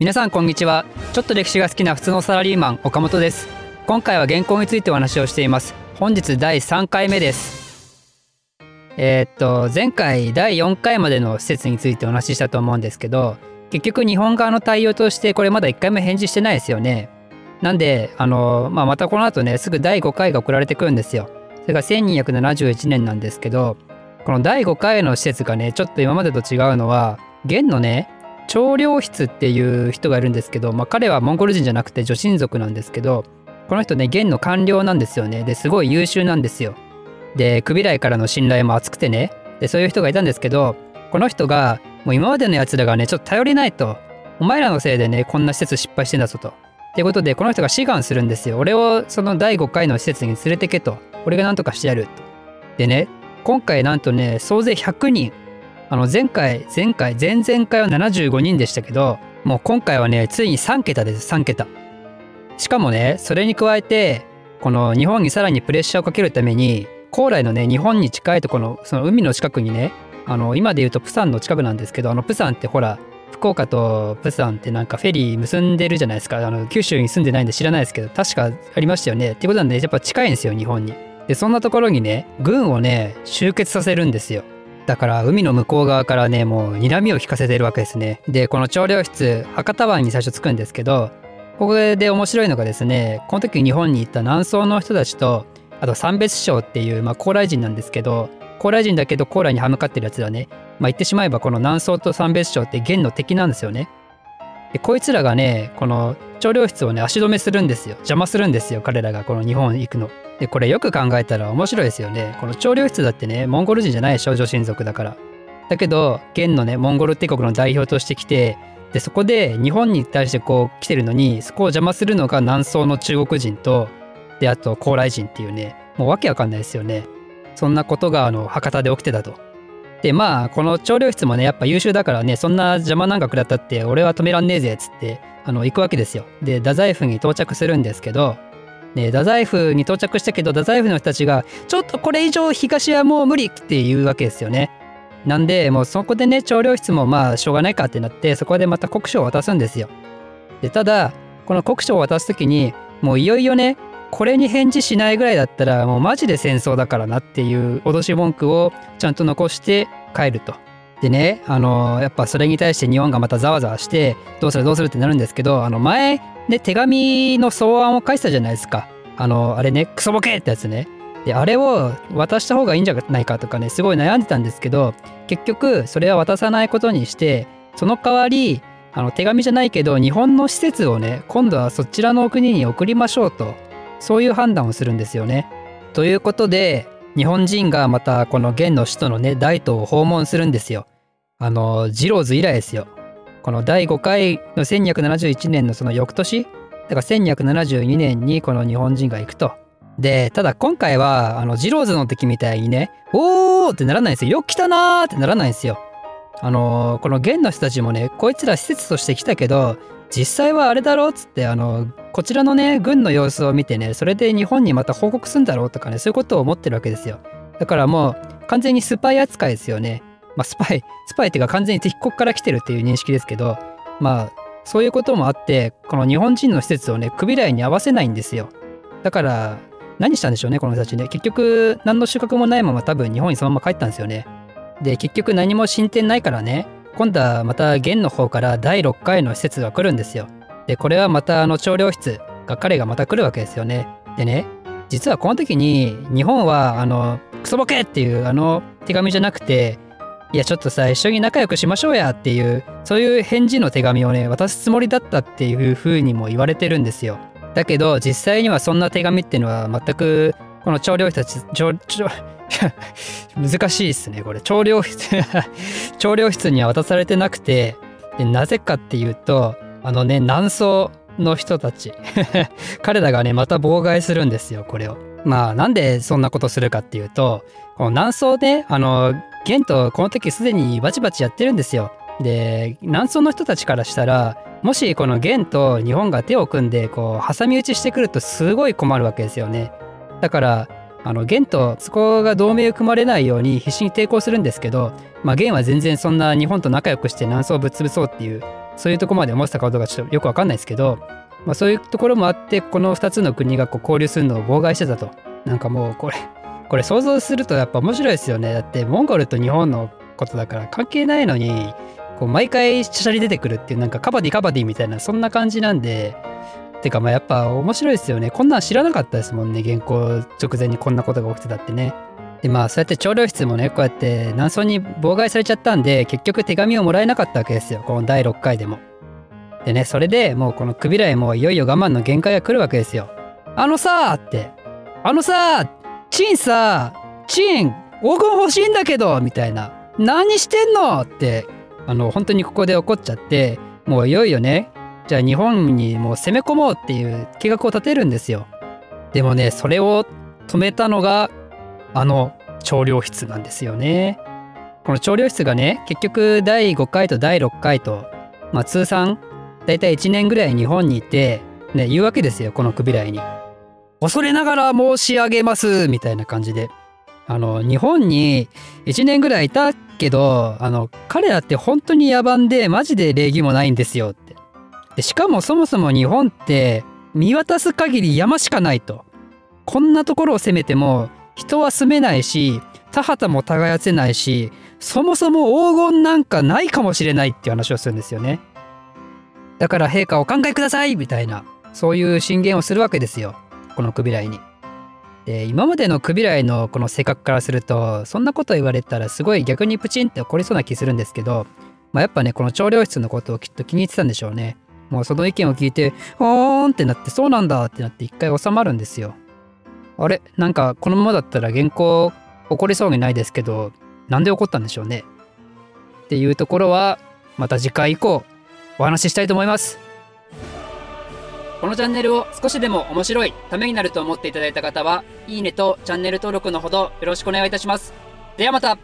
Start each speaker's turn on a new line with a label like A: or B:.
A: 皆さんこんにちは。ちょっと歴史が好きな普通のサラリーマン岡本です。今回は原稿についてお話をしています。本日第3回目です。えー、っと前回第4回までの施設についてお話ししたと思うんですけど結局日本側の対応としてこれまだ1回も返事してないですよね。なんであの、まあ、またこの後ねすぐ第5回が送られてくるんですよ。それが1271年なんですけどこの第5回の施設がねちょっと今までと違うのは元のね長領室っていう人がいるんですけど、まあ、彼はモンゴル人じゃなくて女神族なんですけどこの人ね元の官僚なんですよね。ですごい優秀なんですよ。でクビライからの信頼も厚くてね。でそういう人がいたんですけどこの人がもう今までのやつらがねちょっと頼りないと。お前らのせいでねこんな施設失敗してんだぞと。っていうことでこの人が志願するんですよ。俺をその第5回の施設に連れてけと。俺が何とかしてやると。でね今回なんとね総勢100人。あの前回前回前々回は75人でしたけどもう今回はねついに3桁です3桁。しかもねそれに加えてこの日本にさらにプレッシャーをかけるために高麗のね日本に近いところのその海の近くにねあの今で言うとプサンの近くなんですけどあのプサンってほら福岡とプサンってなんかフェリー結んでるじゃないですか。あの九州に住んでないんで知らないですけど確かありましたよね。ってことなんでやっぱ近いんですよ日本に。でそんなところにね軍をね集結させるんですよ。だから海の向こう側からねもう睨みを引かせてるわけですね。でこの調量室博多湾に最初着くんですけどここで面白いのがですねこの時日本に行った南宋の人たちとあと三別師匠っていう、まあ、高麗人なんですけど高麗人だけど高麗に歯向かってるやつはね、まあ、言ってしまえばこの南宋と三別師匠って元の敵なんですよね。でこいつらがねこの調量室をね足止めするんですよ。邪魔するんですよ彼らがこの日本行くの。でこれよく考えたら面白いですよね。この長領室だってねモンゴル人じゃないでしょ女神族だから。だけど元のねモンゴル帝国の代表として来てでそこで日本に対してこう来てるのにそこを邪魔するのが南宋の中国人とであと高麗人っていうねもうわけわかんないですよね。そんなことがあの博多で起きてたと。でまあこの長領室もねやっぱ優秀だからねそんな邪魔なんか食らったって俺は止めらんねえぜっつってあの行くわけですよで太宰府に到着するんですけどで太宰府に到着したけど太宰府の人たちがちょっとこれ以上東はもう無理っていうわけですよね。なんでもうそこでね調領室もまあしょうがないかってなってそこでまた国書を渡すんですよ。でただこの国書を渡す時にもういよいよねこれに返事しないぐらいだったらもうマジで戦争だからなっていう脅し文句をちゃんと残して帰ると。でねあのやっぱそれに対して日本がまたざわざわしてどうするどうするってなるんですけどあの前で手紙の草案を書いてたじゃないですか。あのあれねクソボケってやつね。であれを渡した方がいいんじゃないかとかねすごい悩んでたんですけど結局それは渡さないことにしてその代わりあの手紙じゃないけど日本の施設をね今度はそちらの国に送りましょうと。そういう判断をするんですよね。ということで日本人がまたこの元の首都のね大東を訪問するんですよ。あのジローズ以来ですよ。この第5回の1271年のその翌年だから1272年にこの日本人が行くと。でただ今回はあのジローズの時みたいにね「おー!」ってならないんですよ。よく来たなーってならないんですよ。あのこの元の人たちもねこいつら施設として来たけど実際はあれだろ？うっつってあのこちらのね軍の様子を見てねそれで日本にまた報告するんだろうとかねそういうことを思ってるわけですよ。だからもう完全にスパイ扱いですよね。まあスパイスパイっていうか完全に敵国から来てるっていう認識ですけどまあそういうこともあってこの日本人の施設をね首来に合わせないんですよ。だから何したんでしょうねこの人たちね。結局何の収穫もないまま多分日本にそのまま帰ったんですよね。で結局何も進展ないからね今度はまた元の方から第6回の施設が来るんですよ。で、これはまたあの調量室が彼がまた来るわけですよね。でね、実はこの時に日本はあの、クソボケっていうあの手紙じゃなくて、いやちょっとさ、一緒に仲良くしましょうやっていう、そういう返事の手紙をね、渡すつもりだったっていう風にも言われてるんですよ。だけど実際にはそんな手紙っていうのは全くこの調量室たち、難しいですねこれ調量室 調量室には渡されてなくてでなぜかっていうとあのね南宋の人たち 彼らがねまた妨害するんですよこれを。まあなんでそんなことするかっていうとこの南宋であの元とこの時すでにバチバチやってるんですよ。で南宋の人たちからしたらもしこの元と日本が手を組んでこう挟み撃ちしてくるとすごい困るわけですよね。だからあの元とそこが同盟を組まれないように必死に抵抗するんですけど、まあ、元は全然そんな日本と仲良くして南宋をぶっ潰そうっていうそういうとこまで思ってたかどうかちょっとよくわかんないですけど、まあ、そういうところもあってこの2つの国がこう交流するのを妨害してたと。なんかもうこれこれ想像するとやっぱ面白いですよね。だってモンゴルと日本のことだから関係ないのにこう毎回しゃしゃり出てくるっていうなんかカバディカバディみたいなそんな感じなんでてかまあやっぱ面白いですよね。こんなん知らなかったですもんね。原稿直前にこんなことが起きてたってね。でまあそうやって調量室もねこうやって南宋に妨害されちゃったんで結局手紙をもらえなかったわけですよ。この第6回でも。でねそれでもうこのクビライもいよいよ我慢の限界が来るわけですよ。あのさーって。あのさーチンさチン黄金欲しいんだけどみたいな。何してんのってあの本当にここで怒っちゃってもういよいよねじゃあ日本にもう攻め込もうっていう計画を立てるんですよでもねそれを止めたのがあの調量室なんですよねこの調量室がね結局第5回と第6回と、まあ、通算大体1年ぐらい日本にいて、ね、言うわけですよこのクビライに。恐れながら申し上げますみたいな感じで。あの日本に1年ぐらいいたけどあの彼らって本当に野蛮でマジで礼儀もないんですよってでしかもそもそも日本って見渡す限り山しかないとこんなところを攻めても人は住めないし田畑も耕せないしそもそも黄金なんかないかもしれないっていう話をするんですよねだから陛下お考えくださいみたいなそういう進言をするわけですよこのクビライに。で今までのクビライのこの性格からするとそんなこと言われたらすごい逆にプチンって怒りそうな気するんですけど、まあ、やっぱねこの調量室のことをきっと気に入ってたんでしょうね。もうその意見を聞いて「ほーん」ってなって「そうなんだ」ってなって一回収まるんですよ。あれ？なんかこのままだったら原稿怒りそうにないですけどなんで怒ったんでしょうね？っていうところはまた次回以降お話ししたいと思います。このチャンネルを少しでも面白い、ためになると思っていただいた方は、いいねとチャンネル登録のほどよろしくお願いいたします。ではまた